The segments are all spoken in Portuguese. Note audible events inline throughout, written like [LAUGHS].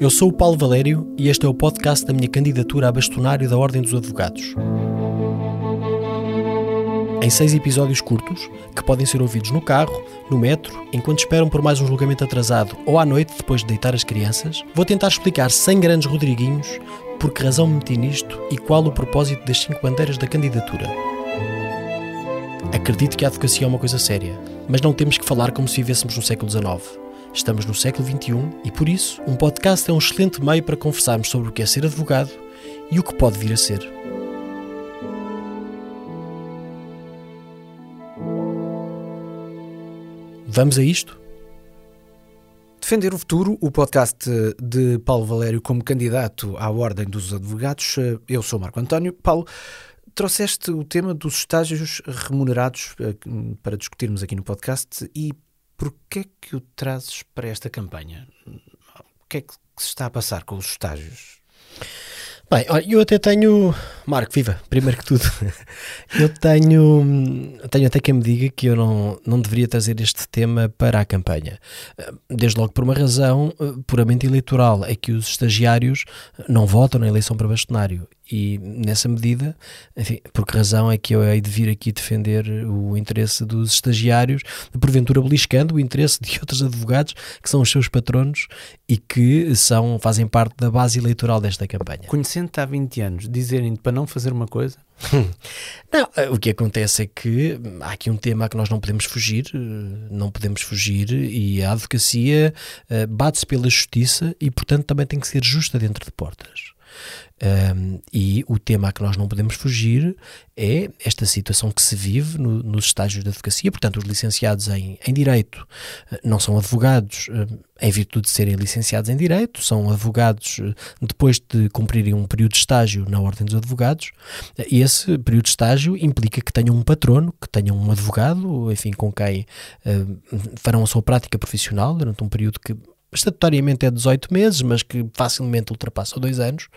Eu sou o Paulo Valério e este é o podcast da minha candidatura a bastonário da Ordem dos Advogados. Em seis episódios curtos, que podem ser ouvidos no carro, no metro, enquanto esperam por mais um julgamento atrasado ou à noite depois de deitar as crianças, vou tentar explicar sem grandes Rodriguinhos por que razão me meti nisto e qual o propósito das cinco bandeiras da candidatura. Acredito que a advocacia é uma coisa séria, mas não temos que falar como se vivêssemos no século XIX. Estamos no século XXI e, por isso, um podcast é um excelente meio para conversarmos sobre o que é ser advogado e o que pode vir a ser. Vamos a isto? Defender o Futuro, o podcast de Paulo Valério como candidato à Ordem dos Advogados. Eu sou Marco António. Paulo, trouxeste o tema dos estágios remunerados eh, para discutirmos aqui no podcast e Porquê é que o trazes para esta campanha? O que é que se está a passar com os estágios? Bem, eu até tenho. Marco, viva, primeiro que tudo. [LAUGHS] eu tenho. Tenho até quem me diga que eu não, não deveria trazer este tema para a campanha. Desde logo por uma razão eh, puramente eleitoral: é que os estagiários não votam na eleição para bastonário e nessa medida, enfim, por que razão é que eu hei de vir aqui defender o interesse dos estagiários, porventura beliscando o interesse de [LAUGHS] outros advogados que são os seus patronos e que são, fazem parte da base eleitoral desta campanha. Conhecendo-te há 20 anos, dizerem para não fazer uma coisa? Não, o que acontece é que há aqui um tema a que nós não podemos fugir, não podemos fugir, e a advocacia eh, bate-se pela justiça e, portanto, também tem que ser justa dentro de portas. Um, e o tema a que nós não podemos fugir é esta situação que se vive no, nos estágios de advocacia. Portanto, os licenciados em, em Direito eh, não são advogados em virtude de serem licenciados em Direito, são advogados eh, depois de cumprirem um período de estágio na Ordem dos Advogados. E esse período de estágio implica que tenham um patrono, que tenham um advogado, enfim, com quem uh, farão a sua prática profissional durante um período que estatutariamente é 18 meses, mas que facilmente ultrapassa dois anos.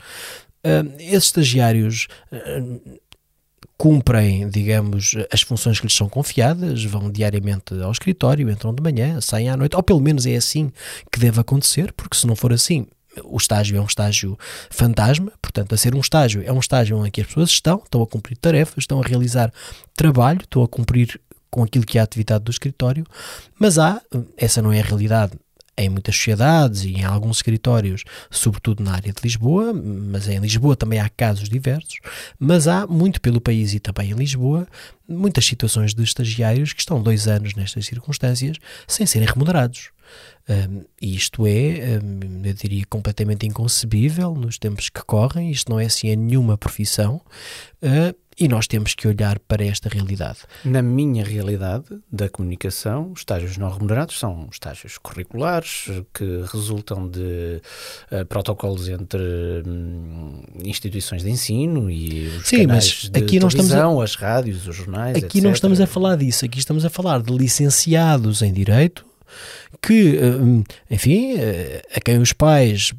Uh, esses estagiários uh, cumprem, digamos, as funções que lhes são confiadas, vão diariamente ao escritório, entram de manhã, saem à noite, ou pelo menos é assim que deve acontecer, porque se não for assim, o estágio é um estágio fantasma, portanto, a ser um estágio é um estágio que as pessoas estão, estão a cumprir tarefas, estão a realizar trabalho, estão a cumprir com aquilo que é a atividade do escritório, mas há, essa não é a realidade em muitas sociedades e em alguns escritórios, sobretudo na área de Lisboa, mas em Lisboa também há casos diversos, mas há muito pelo país e também em Lisboa muitas situações de estagiários que estão dois anos nestas circunstâncias sem serem remunerados. Um, e isto é, um, eu diria, completamente inconcebível nos tempos que correm. Isto não é assim em nenhuma profissão. Uh, e nós temos que olhar para esta realidade. Na minha realidade da comunicação, os estágios não remunerados são estágios curriculares que resultam de uh, protocolos entre um, instituições de ensino e os Sim, canais mas aqui de televisão, a... as rádios, os jornais, Aqui etc. não estamos a falar disso, aqui estamos a falar de licenciados em Direito que, hum, enfim, eh, a quem os pais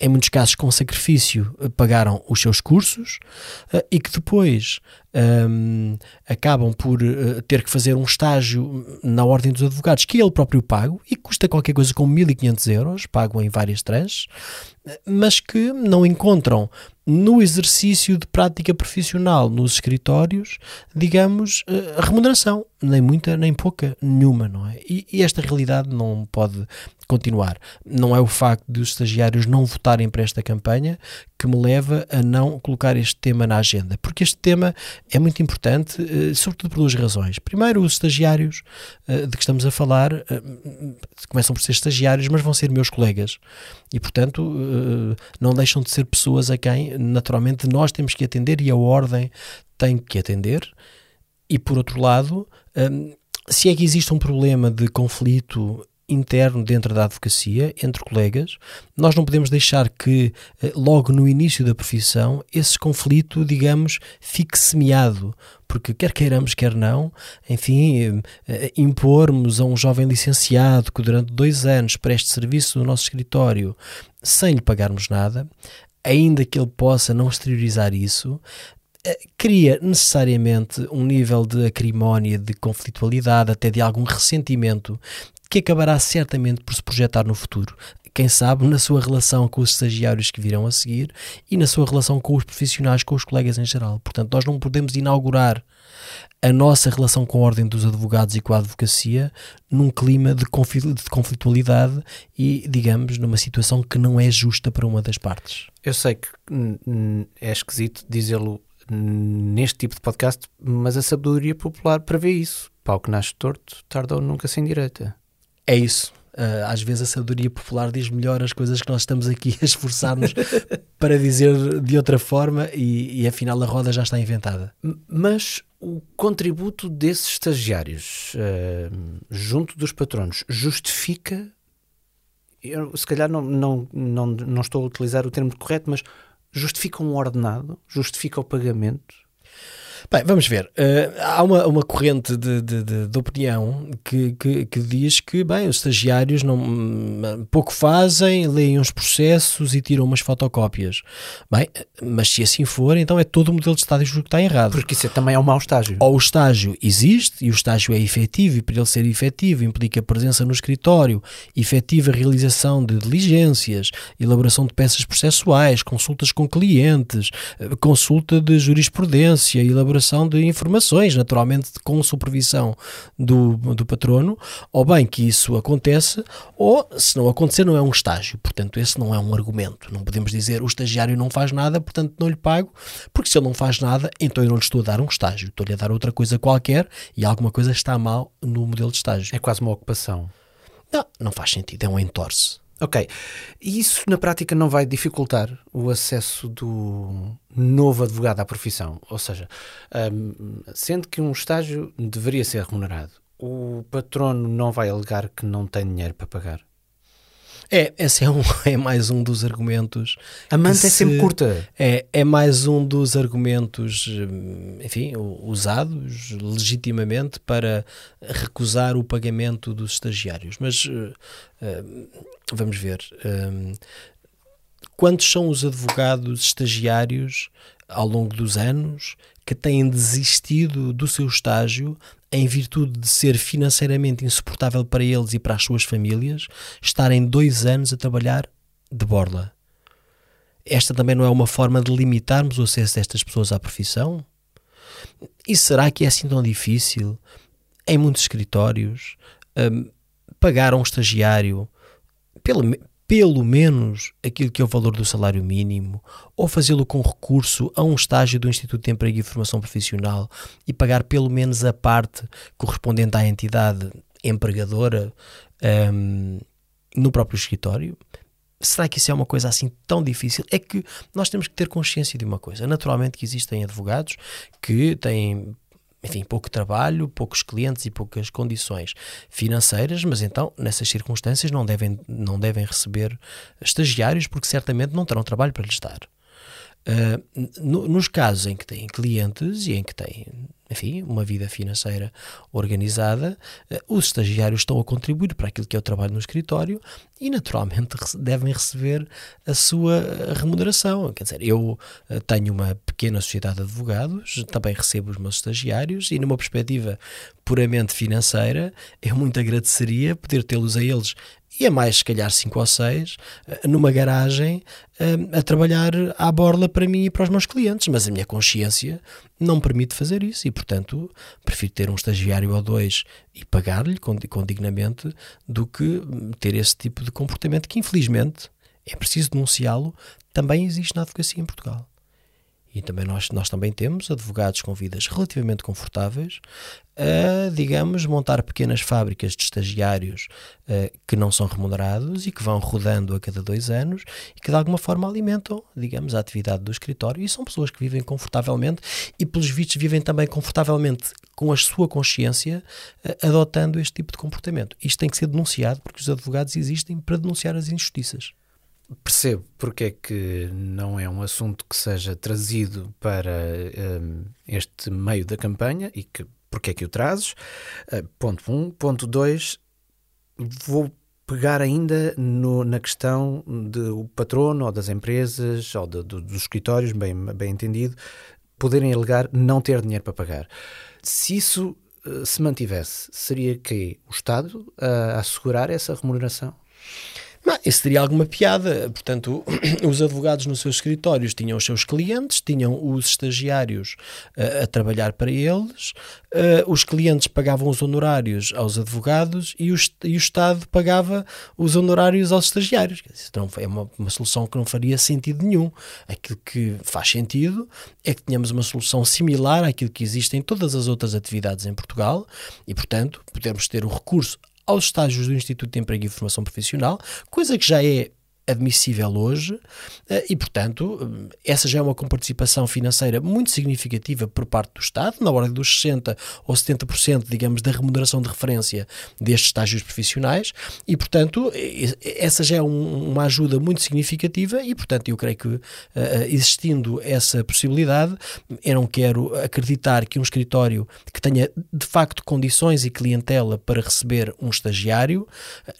em muitos casos com sacrifício, eh, pagaram os seus cursos uh, e que depois um, acabam por ter que fazer um estágio na Ordem dos Advogados que ele próprio pago e custa qualquer coisa como 1500 euros, pago em várias tranches, mas que não encontram no exercício de prática profissional nos escritórios, digamos, remuneração, nem muita, nem pouca, nenhuma, não é? E, e esta realidade não pode continuar. Não é o facto de os estagiários não votarem para esta campanha que me leva a não colocar este tema na agenda, porque este tema é muito importante, eh, sobretudo por duas razões. Primeiro, os estagiários eh, de que estamos a falar eh, começam por ser estagiários, mas vão ser meus colegas e, portanto, não deixam de ser pessoas a quem, naturalmente, nós temos que atender e a ordem tem que atender. E, por outro lado, se é que existe um problema de conflito interno dentro da advocacia, entre colegas. Nós não podemos deixar que, eh, logo no início da profissão, esse conflito, digamos, fique semeado, porque quer queiramos, quer não, enfim, eh, eh, impormos a um jovem licenciado que durante dois anos preste serviço no nosso escritório sem lhe pagarmos nada, ainda que ele possa não exteriorizar isso, cria necessariamente um nível de acrimónia, de conflitualidade, até de algum ressentimento que acabará certamente por se projetar no futuro. quem sabe, na sua relação com os estagiários que virão a seguir e na sua relação com os profissionais, com os colegas em geral. Portanto, nós não podemos inaugurar a nossa relação com a Ordem dos Advogados e com a advocacia num clima de conflitualidade e, digamos, numa situação que não é justa para uma das partes. Eu sei que é esquisito dizê-lo neste tipo de podcast, mas a sabedoria popular prevê isso. Pau que nasce torto, tarda ou nunca sem direita. É isso. Uh, às vezes a sabedoria popular diz melhor as coisas que nós estamos aqui a esforçar-nos [LAUGHS] para dizer de outra forma e, e afinal a roda já está inventada. Mas o contributo desses estagiários uh, junto dos patronos justifica. Eu, se calhar não, não, não, não estou a utilizar o termo correto, mas justifica um ordenado, justifica o pagamento Bem, vamos ver. Uh, há uma, uma corrente de, de, de, de opinião que, que, que, diz que, bem, os estagiários não, hum, pouco fazem, leem uns processos e tiram umas fotocópias. Bem, mas se assim for, então é todo o modelo de estágio que está errado. Porque isso é também é um mau estágio. Ou o estágio existe e o estágio é efetivo, e para ele ser efetivo implica presença no escritório, efetiva realização de diligências, elaboração de peças processuais, consultas com clientes, eh, consulta de jurisprudência, elaboração elaboração de informações, naturalmente com supervisão do, do patrono, ou bem que isso aconteça, ou se não acontecer, não é um estágio. Portanto, esse não é um argumento. Não podemos dizer o estagiário não faz nada, portanto não lhe pago, porque se ele não faz nada, então eu não lhe estou a dar um estágio, estou-lhe a dar outra coisa qualquer e alguma coisa está mal no modelo de estágio. É quase uma ocupação. Não, não faz sentido, é um entorce. Ok. E isso na prática não vai dificultar o acesso do novo advogado à profissão? Ou seja, um, sendo que um estágio deveria ser remunerado, o patrono não vai alegar que não tem dinheiro para pagar? É, esse é, um, [LAUGHS] é mais um dos argumentos. A manta é sempre curta. É, é mais um dos argumentos, hum, enfim, usados legitimamente para recusar o pagamento dos estagiários. Mas uh, vamos ver. Uh, quantos são os advogados estagiários ao longo dos anos que têm desistido do seu estágio em virtude de ser financeiramente insuportável para eles e para as suas famílias, estarem dois anos a trabalhar de borla. Esta também não é uma forma de limitarmos o acesso destas pessoas à profissão? E será que é assim tão difícil, em muitos escritórios, um, pagar a um estagiário pelo, pelo menos aquilo que é o valor do salário mínimo, ou fazê-lo com recurso a um estágio do Instituto de Emprego e Formação Profissional e pagar pelo menos a parte correspondente à entidade empregadora um, no próprio escritório? Será que isso é uma coisa assim tão difícil? É que nós temos que ter consciência de uma coisa. Naturalmente que existem advogados que têm enfim, pouco trabalho, poucos clientes e poucas condições financeiras, mas então, nessas circunstâncias, não devem, não devem receber estagiários porque certamente não terão trabalho para lhes dar. Uh, no, nos casos em que têm clientes e em que têm enfim, uma vida financeira organizada, eh, os estagiários estão a contribuir para aquilo que é o trabalho no escritório e, naturalmente, devem receber a sua eh, remuneração. Quer dizer, eu tenho uma pequena sociedade de advogados, também recebo os meus estagiários e, numa perspectiva puramente financeira, eu muito agradeceria poder tê-los a eles e a mais, se calhar, cinco ou seis, numa garagem, a trabalhar à borla para mim e para os meus clientes. Mas a minha consciência não me permite fazer isso e, portanto, prefiro ter um estagiário ou dois e pagar-lhe condignamente do que ter esse tipo de comportamento que, infelizmente, é preciso denunciá-lo, também existe na advocacia em Portugal. E também nós, nós também temos advogados com vidas relativamente confortáveis a, digamos, montar pequenas fábricas de estagiários uh, que não são remunerados e que vão rodando a cada dois anos e que de alguma forma alimentam, digamos, a atividade do escritório. E são pessoas que vivem confortavelmente e, pelos vistos, vivem também confortavelmente com a sua consciência, uh, adotando este tipo de comportamento. Isto tem que ser denunciado porque os advogados existem para denunciar as injustiças percebo porque é que não é um assunto que seja trazido para um, este meio da campanha e que porque é que o trazes? Uh, ponto 1. Um. Ponto 2. Vou pegar ainda no, na questão do patrono ou das empresas ou de, de, dos escritórios, bem, bem entendido, poderem alegar não ter dinheiro para pagar. Se isso uh, se mantivesse, seria que o Estado a assegurar essa remuneração? Mas isso teria alguma piada. Portanto, [CLEARS THROAT] os advogados nos seus escritórios tinham os seus clientes, tinham os estagiários uh, a trabalhar para eles, uh, os clientes pagavam os honorários aos advogados e o, e o Estado pagava os honorários aos estagiários. Isso não, é uma, uma solução que não faria sentido nenhum. Aquilo que faz sentido é que tenhamos uma solução similar àquilo que existe em todas as outras atividades em Portugal e, portanto, podemos ter o recurso aos estágios do Instituto de Emprego e Formação Profissional, coisa que já é admissível hoje eh, e, portanto, essa já é uma comparticipação financeira muito significativa por parte do Estado, na ordem dos 60% ou 70%, digamos, da remuneração de referência destes estágios profissionais e, portanto, essa já é um, uma ajuda muito significativa e, portanto, eu creio que uh, existindo essa possibilidade, eu não quero acreditar que um escritório que tenha de facto condições e clientela para receber um estagiário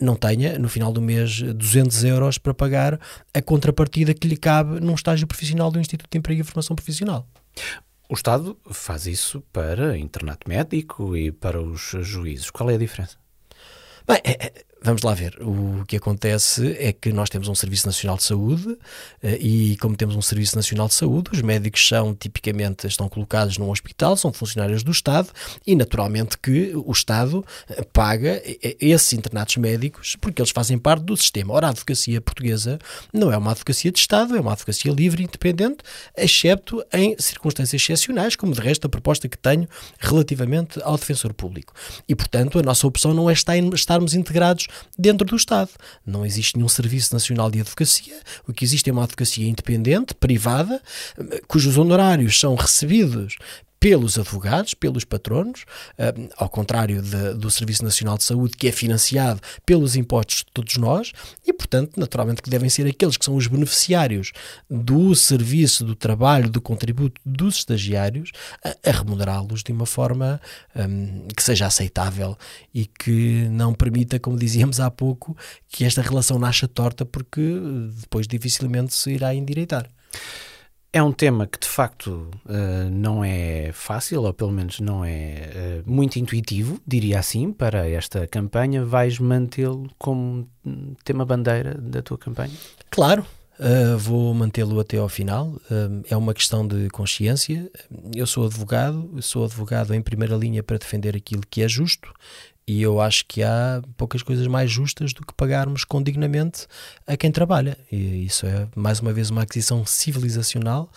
não tenha, no final do mês, 200 euros para pagar a contrapartida que lhe cabe num estágio profissional do Instituto de Emprego e Formação Profissional. O Estado faz isso para internato médico e para os juízes. Qual é a diferença? Bem, é, é, Vamos lá ver. O que acontece é que nós temos um Serviço Nacional de Saúde eh, e, como temos um Serviço Nacional de Saúde, os médicos são tipicamente estão colocados num hospital, são funcionários do Estado e, naturalmente, que o Estado eh, paga esses internatos médicos porque eles fazem parte do sistema. Ora, a advocacia portuguesa não é uma advocacia de Estado, é uma advocacia livre e independente, excepto em circunstâncias excepcionais, como de resto a proposta que tenho relativamente ao defensor público. E, portanto, a nossa opção não é estarmos integrados dentro do Estado. Não existe nenhum Serviço Nacional de Advocacia, o que existe é uma advocacia independente, privada, cujos honorários são recebidos pelos advogados, pelos patronos, uh, ao contrário de, do Serviço Nacional de Saúde, que é financiado pelos impostos de todos nós, e, portanto, naturalmente que devem ser aqueles que são os beneficiários do serviço, do trabalho, do contributo dos estagiários, a, a remunerá-los de uma forma um, que seja aceitável e que não permita, como dizíamos há pouco, que esta relação nasça torta, porque depois dificilmente se irá endireitar. É um tema que de facto uh, não é fácil, ou pelo menos não é uh, muito intuitivo, diria assim, para esta campanha. Vais mantê-lo como tema bandeira da tua campanha? Claro, Uh, vou mantê-lo até ao final. É uma questão de consciência. Eu sou advogado, sou advogado em primeira linha para defender aquilo que é justo e eu acho que há poucas coisas mais justas do que pagarmos condignamente a quem trabalha. E isso é, mais uma vez, uma aquisição civilizacional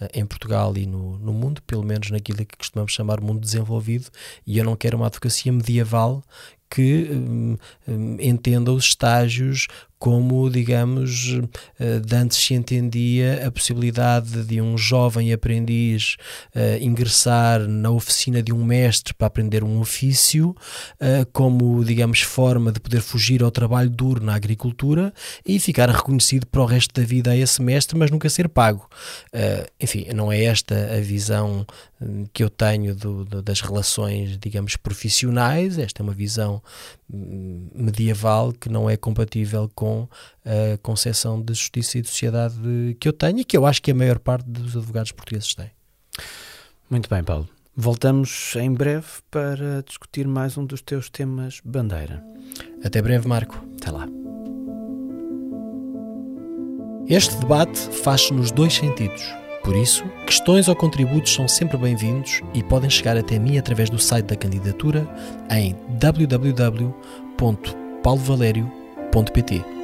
uh, em Portugal e no, no mundo, pelo menos naquilo que costumamos chamar mundo desenvolvido. E eu não quero uma advocacia medieval que um, um, entenda os estágios como, digamos, eh, de antes se entendia a possibilidade de um jovem aprendiz uh, ingressar na oficina de um mestre para aprender um ofício, uh, como, digamos, forma de poder fugir ao trabalho duro na agricultura e ficar reconhecido para o resto da vida a esse mestre, mas nunca ser pago. Uh, enfim, não é esta a visão hum, que eu tenho do, do, das relações, digamos, profissionais, esta é uma visão hum, medieval que não é compatível com com a concepção de justiça e de sociedade que eu tenho e que eu acho que a maior parte dos advogados portugueses tem. Muito bem, Paulo. Voltamos em breve para discutir mais um dos teus temas bandeira. Até breve, Marco. Até lá. Este debate faz-se nos dois sentidos. Por isso, questões ou contributos são sempre bem-vindos e podem chegar até mim através do site da candidatura em www.paulovalério.pt.